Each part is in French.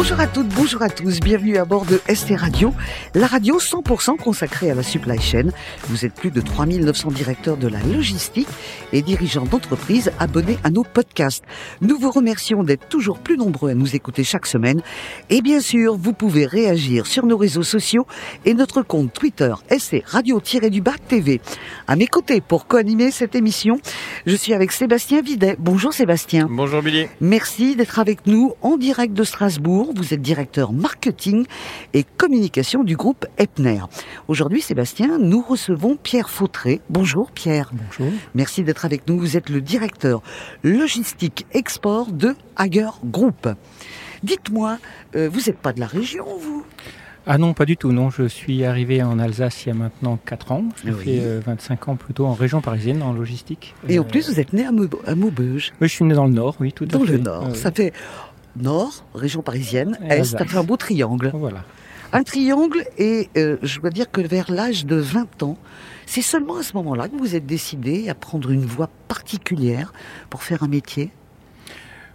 Bonjour à toutes, bonjour à tous, bienvenue à bord de ST Radio, la radio 100% consacrée à la supply chain. Vous êtes plus de 3900 directeurs de la logistique et dirigeants d'entreprises abonnés à nos podcasts. Nous vous remercions d'être toujours plus nombreux à nous écouter chaque semaine. Et bien sûr, vous pouvez réagir sur nos réseaux sociaux et notre compte Twitter ST Radio-du-Bas TV. À mes côtés pour co-animer cette émission, je suis avec Sébastien Videt. Bonjour Sébastien. Bonjour Billy. Merci d'être avec nous en direct de Strasbourg. Vous êtes directeur marketing et communication du groupe Epner. Aujourd'hui, Sébastien, nous recevons Pierre Fautré. Bonjour Pierre. Bonjour. Merci d'être avec nous. Vous êtes le directeur logistique export de Hager Group. Dites-moi, euh, vous n'êtes pas de la région, vous? Ah non, pas du tout. Non, je suis arrivé en Alsace il y a maintenant 4 ans. J'ai Oui. fait euh, 25 ans plutôt en région parisienne, en logistique. Et en Euh, plus, vous êtes né à, Mau- à Maubeuge, Oui, je suis né dans le Nord, oui, tout à dans fait. le Nord. Oui. Ça fait Nord, région parisienne, Et Est, Alsace. ça fait un beau triangle. Voilà. Un triangle, et euh, je dois dire que vers l'âge de 20 ans, c'est seulement à ce moment-là que vous êtes décidé à prendre une voie particulière pour faire un métier.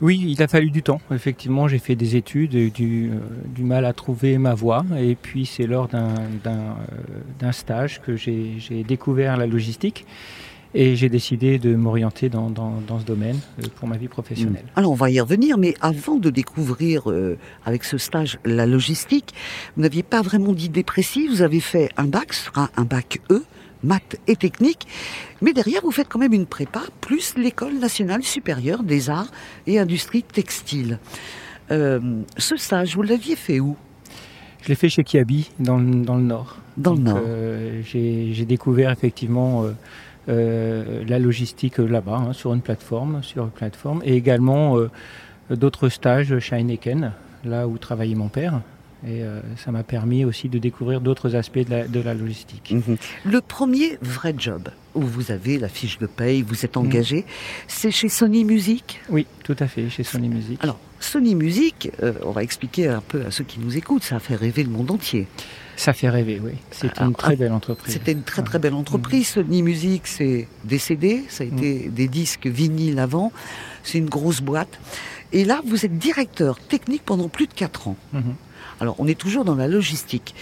Oui, il a fallu du temps. Effectivement, j'ai fait des études, et du, euh, du mal à trouver ma voie. Et puis, c'est lors d'un d'un, euh, d'un stage que j'ai j'ai découvert la logistique. Et j'ai décidé de m'orienter dans, dans, dans ce domaine euh, pour ma vie professionnelle. Alors on va y revenir, mais avant de découvrir euh, avec ce stage la logistique, vous n'aviez pas vraiment d'idée précise. Vous avez fait un bac, ce sera un bac E, maths et technique, mais derrière vous faites quand même une prépa plus l'école nationale supérieure des arts et industries textiles. Euh, ce stage, vous l'aviez fait où? Je l'ai fait chez Kiabi, dans le, dans le Nord. Dans le Nord. euh, j'ai découvert effectivement euh, la logistique euh, là-bas, hein, sur une plateforme, sur une plateforme, et également euh, d'autres stages chez Heineken, là où travaillait mon père. Et euh, ça m'a permis aussi de découvrir d'autres aspects de la, de la logistique. Mhm. Le premier vrai job où vous avez la fiche de paye, vous êtes engagé, c'est chez Sony Music. Oui, tout à fait, chez Sony Music. Alors, Sony Music, euh, on va expliquer un peu à ceux qui nous écoutent, ça a fait rêver le monde entier. Ça fait rêver, oui. C'est Alors, une très belle entreprise. C'était une très très belle entreprise. Sony Music, c'est des CD, ça a été des disques vinyles avant. C'est une grosse boîte. Et là, vous êtes directeur technique pendant plus de 4 ans. Mhm. Alors, on est toujours dans la logistique.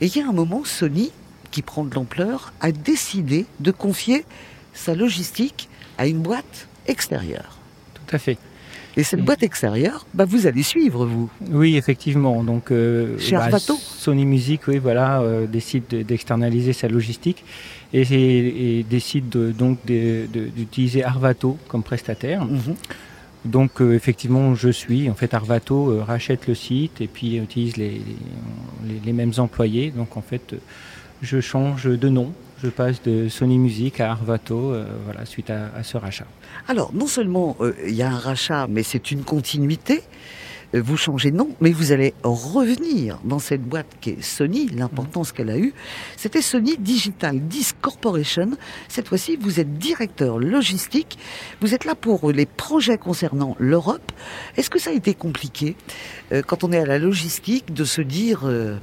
Et il y a un moment, Sony, qui prend de l'ampleur, a décidé de confier sa logistique à une boîte extérieure. Tout à fait. Et cette Oui. boîte extérieure, bah, vous allez suivre, vous. Oui, effectivement. Donc, euh, Chez Arvato Sony Music, oui, voilà, euh, décide de- d'externaliser sa logistique et, décide de- donc d'utiliser Arvato comme prestataire. Mhm. Donc, euh, effectivement, je suis. En fait, Arvato euh, rachète le site et puis utilise les, les- les- les mêmes employés. Donc, en fait, je change de nom. Je passe de Sony Music à Arvato, euh, voilà, suite à, à ce rachat. Alors, non seulement euh, il y a un rachat, mais c'est une continuité. Euh, Vous changez de nom, mais vous allez revenir dans cette boîte qui est Sony, l'importance qu'elle a eue. C'était Sony Digital Disc Corporation. Cette fois-ci, vous êtes directeur logistique. Vous êtes là pour les projets concernant l'Europe. Est-ce que ça a été compliqué, euh, quand on est à la logistique, de se dire, euh,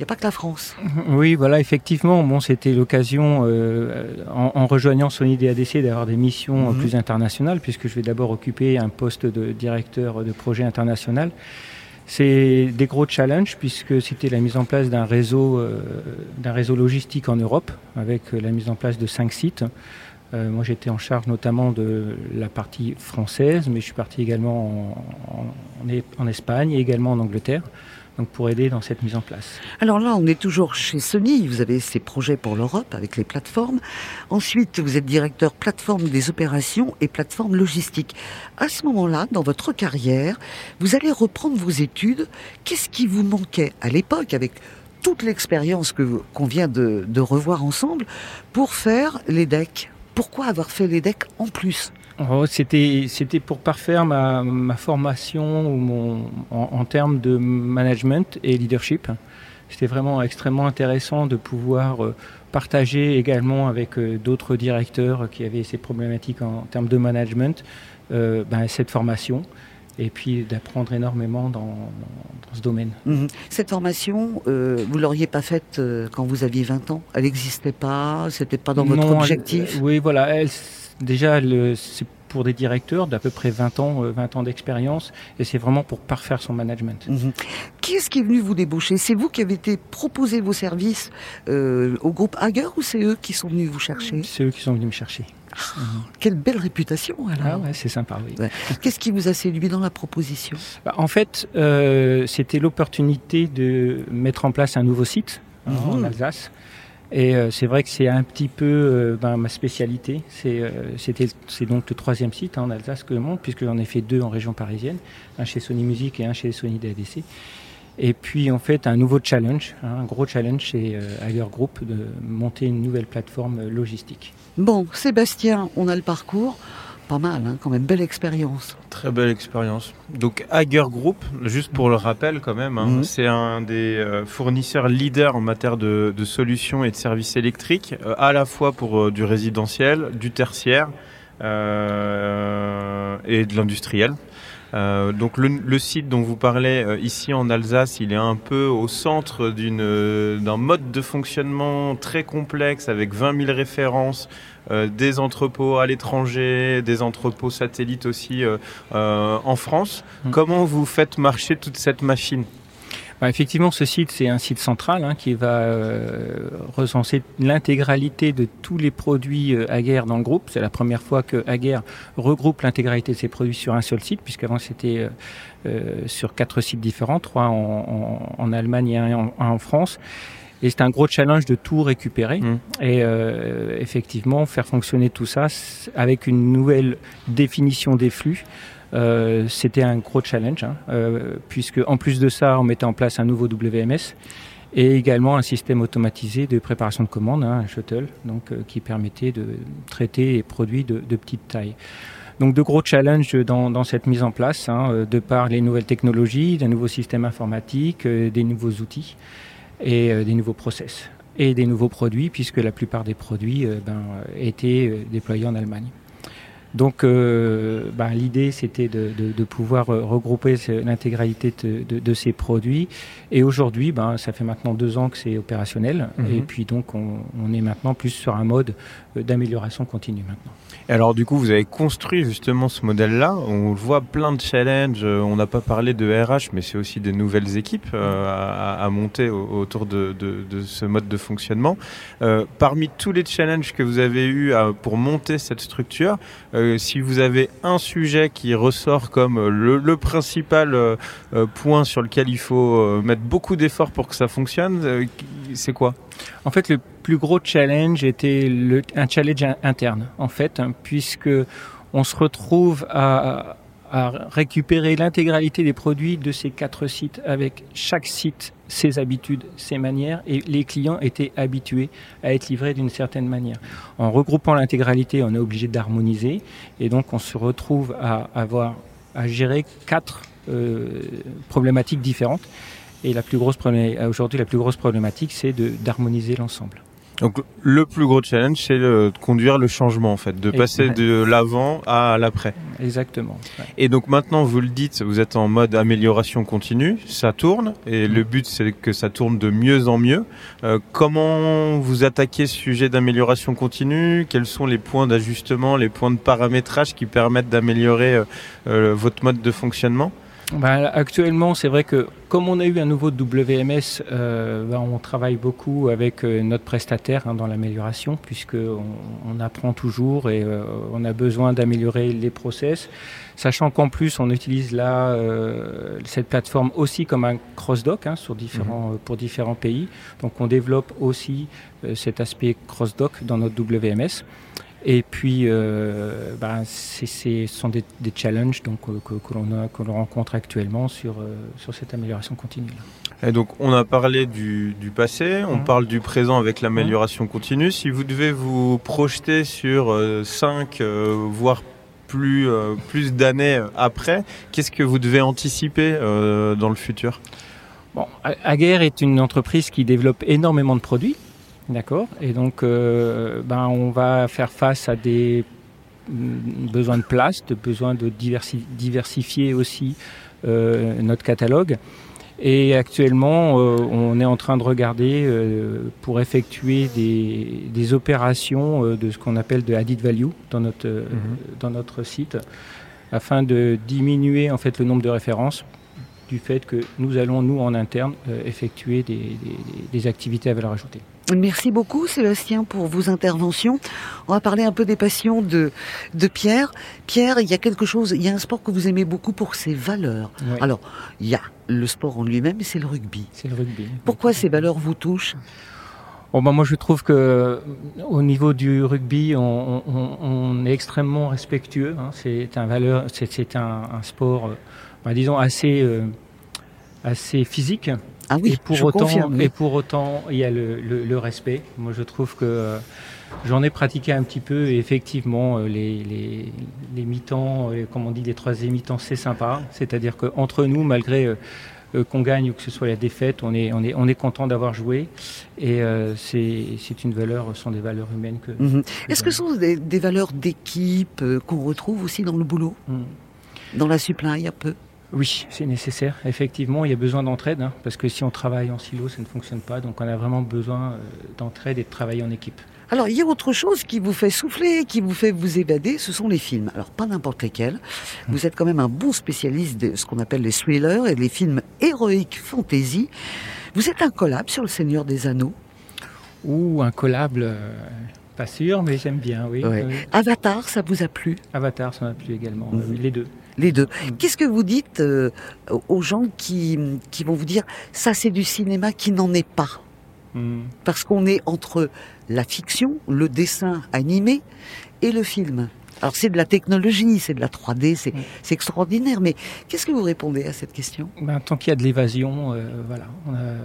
n'y a pas que la France Oui, voilà, effectivement, bon, c'était l'occasion, euh, en, en rejoignant Sony DADC, d'avoir des missions euh, Mhm. plus internationales, puisque je vais d'abord occuper un poste de directeur de projet international. C'est des gros challenges, puisque c'était la mise en place d'un réseau, euh, d'un réseau logistique en Europe, avec la mise en place de cinq sites. Euh, moi, j'étais en charge notamment de la partie française, mais je suis parti également en, en Espagne et également en Angleterre, donc pour aider dans cette mise en place. Alors là, on est toujours chez Sony. Vous avez ces projets pour l'Europe avec les plateformes. Ensuite, vous êtes directeur plateforme des opérations et plateforme logistique. À ce moment-là, dans votre carrière, vous allez reprendre vos études. Qu'est-ce qui vous manquait à l'époque avec toute l'expérience que qu'on vient de, de revoir ensemble pour faire les decks? Pourquoi avoir fait les decks en plus? Oh, c'était, c'était pour parfaire ma, ma formation ou mon, en, en termes de management et leadership. C'était vraiment extrêmement intéressant de pouvoir euh, partager également avec euh, d'autres directeurs qui avaient ces problématiques en termes de management euh, ben, cette formation et puis d'apprendre énormément dans, ce domaine. Mhm. Cette formation, euh, vous l'auriez pas faite euh, quand vous aviez 20 ans? Elle n'existait pas? C'était pas dans votre objectif? Oui, voilà. Elle, déjà, c'est pour des directeurs d'à peu près 20 ans, 20 euh, ans d'expérience, et c'est vraiment pour parfaire son management. Mhm. Qui est-ce qui est venu vous débaucher? C'est vous qui avez été proposé vos services au groupe Hager ou c'est eux qui sont venus vous chercher? C'est eux qui sont venus me chercher. Quelle belle réputation alors. Ah c'est sympa, oui. Qu'est-ce qui vous a séduit dans la proposition? Bah, En fait, euh, c'était l'opportunité de mettre en place un nouveau site hein, en mhm. Alsace. Et euh, c'est vrai que c'est un petit peu euh, ben, ma spécialité. C'est donc le troisième site hein, en Alsace que je monte, puisque j'en ai fait deux en région parisienne, un chez Sony Music et un chez Sony DADC. Et puis en fait un nouveau challenge, hein, un gros challenge chez Hager Group de monter une nouvelle plateforme logistique. Bon, Sébastien, on a le parcours. Pas mal, hein, quand même, belle expérience. Très belle expérience. Donc Hager Group, juste pour le rappel quand même, hein, mhm. c'est un des euh, fournisseurs leaders en matière de, solutions et de services électriques, euh, à la fois pour euh, du résidentiel, du tertiaire et de l'industriel. Euh, donc le, site dont vous parlez euh, ici en Alsace, il est un peu au centre d'une, euh, d'un mode de fonctionnement très complexe avec 20 000 références, des entrepôts à l'étranger, des entrepôts satellites aussi en France. Mmh. Comment vous faites marcher toute cette machine? Bah, effectivement, ce site, c'est un site central hein, qui va euh, recenser l'intégralité de tous les produits euh, Aguerre dans le groupe. C'est la première fois que Aguerre regroupe l'intégralité de ses produits sur un seul site, puisqu'avant c'était euh, sur quatre sites différents, trois en, Allemagne et un en, France. Et c'est un gros challenge de tout récupérer mmh. et effectivement faire fonctionner tout ça avec une nouvelle définition des flux. Euh, c'était un gros challenge, hein, euh, puisque en plus de ça, on mettait en place un nouveau WMS et également un système automatisé de préparation de commandes, hein, un shuttle, donc euh, qui permettait de traiter les produits de, de petite taille. Donc de gros challenges dans, dans cette mise en place, hein, de par les nouvelles technologies, d'un nouveau système informatique, des nouveaux outils et des nouveaux process et des nouveaux produits, puisque la plupart des produits ben, étaient déployés en Allemagne. Donc euh, ben, l'idée c'était de, de, de, pouvoir euh, regrouper l'intégralité de, de, ces produits. Et aujourd'hui, ben, ça fait maintenant deux ans que c'est opérationnel. Mhm. Et puis donc on, on, est maintenant plus sur un mode euh, d'amélioration continue maintenant. Et alors du coup, vous avez construit justement ce modèle-là. On voit plein de challenges. On n'a pas parlé de RH, mais c'est aussi des nouvelles équipes euh, à, à, monter autour de, ce mode de fonctionnement. Euh, parmi tous les challenges que vous avez eus pour monter cette structure, euh, si vous avez un sujet qui ressort comme le, principal euh, euh, point sur lequel il faut mettre beaucoup d'efforts pour que ça fonctionne, c'est quoi? En fait, le plus gros challenge était un challenge interne, en fait, hein, puisque on se retrouve à, à récupérer l'intégralité des produits de ces quatre sites avec chaque site ses habitudes, ses manières et les clients étaient habitués à être livrés d'une certaine manière. En regroupant l'intégralité, on est obligé d'harmoniser et donc on se retrouve à avoir à gérer quatre euh, problématiques différentes. Et aujourd'hui, la plus grosse problématique, c'est d'harmoniser l'ensemble. Donc le plus gros challenge, c'est de conduire le changement en fait, de passer de l'avant à l'après. Exactement. Et donc maintenant, vous le dites, vous êtes en mode amélioration continue, ça tourne, et le but c'est que ça tourne de mieux en mieux. Euh, comment vous attaquez ce sujet d'amélioration continue? Quels sont les points d'ajustement, les points de paramétrage qui permettent d'améliorer euh, euh, votre mode de fonctionnement? Bah, actuellement, c'est vrai que comme on a eu un nouveau WMS, euh, bah, on travaille beaucoup avec euh, notre prestataire hein, dans l'amélioration, puisqu'on on apprend toujours et euh, on a besoin d'améliorer les process. Sachant qu'en plus, on utilise là euh, cette plateforme aussi comme un cross-doc hein, sur différents, mhm. pour différents pays. Donc on développe aussi cet aspect cross-doc dans notre WMS. Et puis, euh, ben, ce sont des, des, challenges donc, euh, que, que l'on rencontre actuellement sur, euh, sur cette amélioration continue. Et donc, on a parlé du, du passé, on mmh. parle du présent avec l'amélioration continue. Si vous devez vous projeter sur 5, voire plus, plus d'années après, qu'est-ce que vous devez anticiper dans le futur? Bon, Aguerre est une entreprise qui développe énormément de produits. D'accord. Et donc, euh, ben, on va faire face à des besoin de place, de besoin de diversifier aussi notre catalogue. Et actuellement, on est en train de regarder pour effectuer des, opérations de ce qu'on appelle de added value dans notre, mhm. dans notre site, afin de diminuer en fait le nombre de références du fait que nous allons, nous, en interne, euh, effectuer des, activités à valeur ajoutée. Merci beaucoup Sébastien pour vos interventions. On va parler un peu des passions de, de Pierre. Pierre, il y a quelque chose, il y a un sport que vous aimez beaucoup pour ses valeurs. Alors, il y a le sport en lui-même, mais c'est le rugby. C'est le rugby. Pourquoi ces valeurs vous touchent? Bon, ben moi, je trouve que au niveau du rugby, on, est extrêmement respectueux. Hein. C'est un valeur, c'est un, un, sport euh, bah, disons, assez, euh, assez physique. Ah oui, et pour je autant, confirme, Et pour autant, il y a le, le, respect. Moi, je trouve que euh, j'en ai pratiqué un petit peu et effectivement, euh, les, les, les mi-temps, comme on dit, les troisième mi-temps, c'est sympa. C'est-à-dire qu'entre nous, malgré qu'on gagne ou que ce soit la défaite, on est, on est, on est content d'avoir joué. Et c'est une valeur, ce sont des valeurs humaines que. Mhm. Est-ce que ce sont des, des valeurs d'équipe qu'on retrouve aussi dans le boulot? Mhm. Dans la supply, un peu? Oui, c'est nécessaire. Effectivement, il y a besoin d'entraide, hein, parce que si on travaille en silo, ça ne fonctionne pas. Donc on a vraiment besoin euh, d'entraide et de travailler en équipe. Alors, il y a autre chose qui vous fait souffler, qui vous fait vous évader, ce sont les films. Alors, pas n'importe lesquels. Vous êtes quand même un bon spécialiste de ce qu'on appelle les thrillers et les films héroïques fantasy. Vous êtes un collab sur Le Seigneur des Anneaux Ou un collab, euh, pas sûr, mais j'aime bien, oui. Avatar, ça vous a plu? Avatar, ça m'a plu également, mhm. les deux les deux. Qu'est-ce que vous dites euh, aux gens qui, qui vont vous dire ça c'est du cinéma qui n'en est pas mm. Parce qu'on est entre la fiction, le dessin animé et le film. Alors c'est de la technologie, c'est de la 3D, c'est extraordinaire. Mais qu'est-ce que vous répondez à cette question? Ben, Tant qu'il y a de l'évasion, euh, voilà.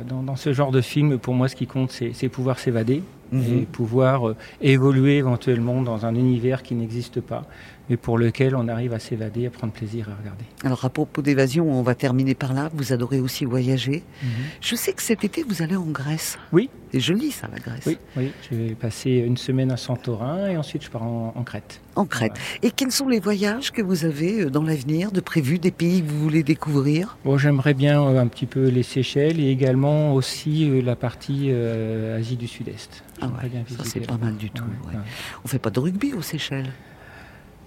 dans, dans, ce genre de film, pour moi, ce qui compte, c'est pouvoir s'évader et mhm. pouvoir euh, évoluer éventuellement dans un univers qui n'existe pas mais pour lequel on arrive à s'évader, à prendre plaisir à regarder. Alors à propos d'évasion, on va terminer par là. Vous adorez aussi voyager. Mhm. Je sais que cet été, vous allez en Grèce. Oui. C'est joli ça, la Grèce. Oui, oui. Je vais passer une semaine à Santorin et ensuite je pars en, Crète. En Crète. Et quels sont les voyages que vous avez euh, dans l'avenir, de prévus, des pays que vous voulez découvrir? Bon, J'aimerais bien euh, un petit peu les Seychelles et également aussi euh, la partie Asie du Sud-Est. Ah ouais, ça c'est pas mal du tout. Ouais, On fait pas de rugby aux Seychelles?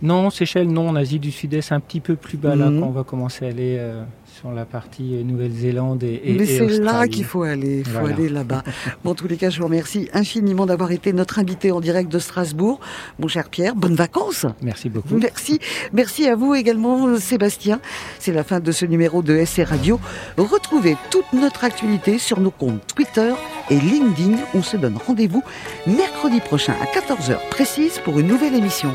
Non, Seychelles, non. En Asie du Sud-Est, un petit peu plus bas, là, mhm. quand on va commencer à aller euh, sur la partie euh, Nouvelle-Zélande et, et Mais c'est là qu'il faut aller, il faut aller là-bas. bon, en tous les cas, je vous remercie infiniment d'avoir été notre invité en direct de Strasbourg. Mon cher Pierre, bonnes vacances. Merci beaucoup. Merci. Merci à vous également, Sébastien. C'est la fin de ce numéro de SC Radio. Retrouvez toute notre actualité sur nos comptes Twitter et LinkedIn. On se donne rendez-vous mercredi prochain à 14h précise pour une nouvelle émission.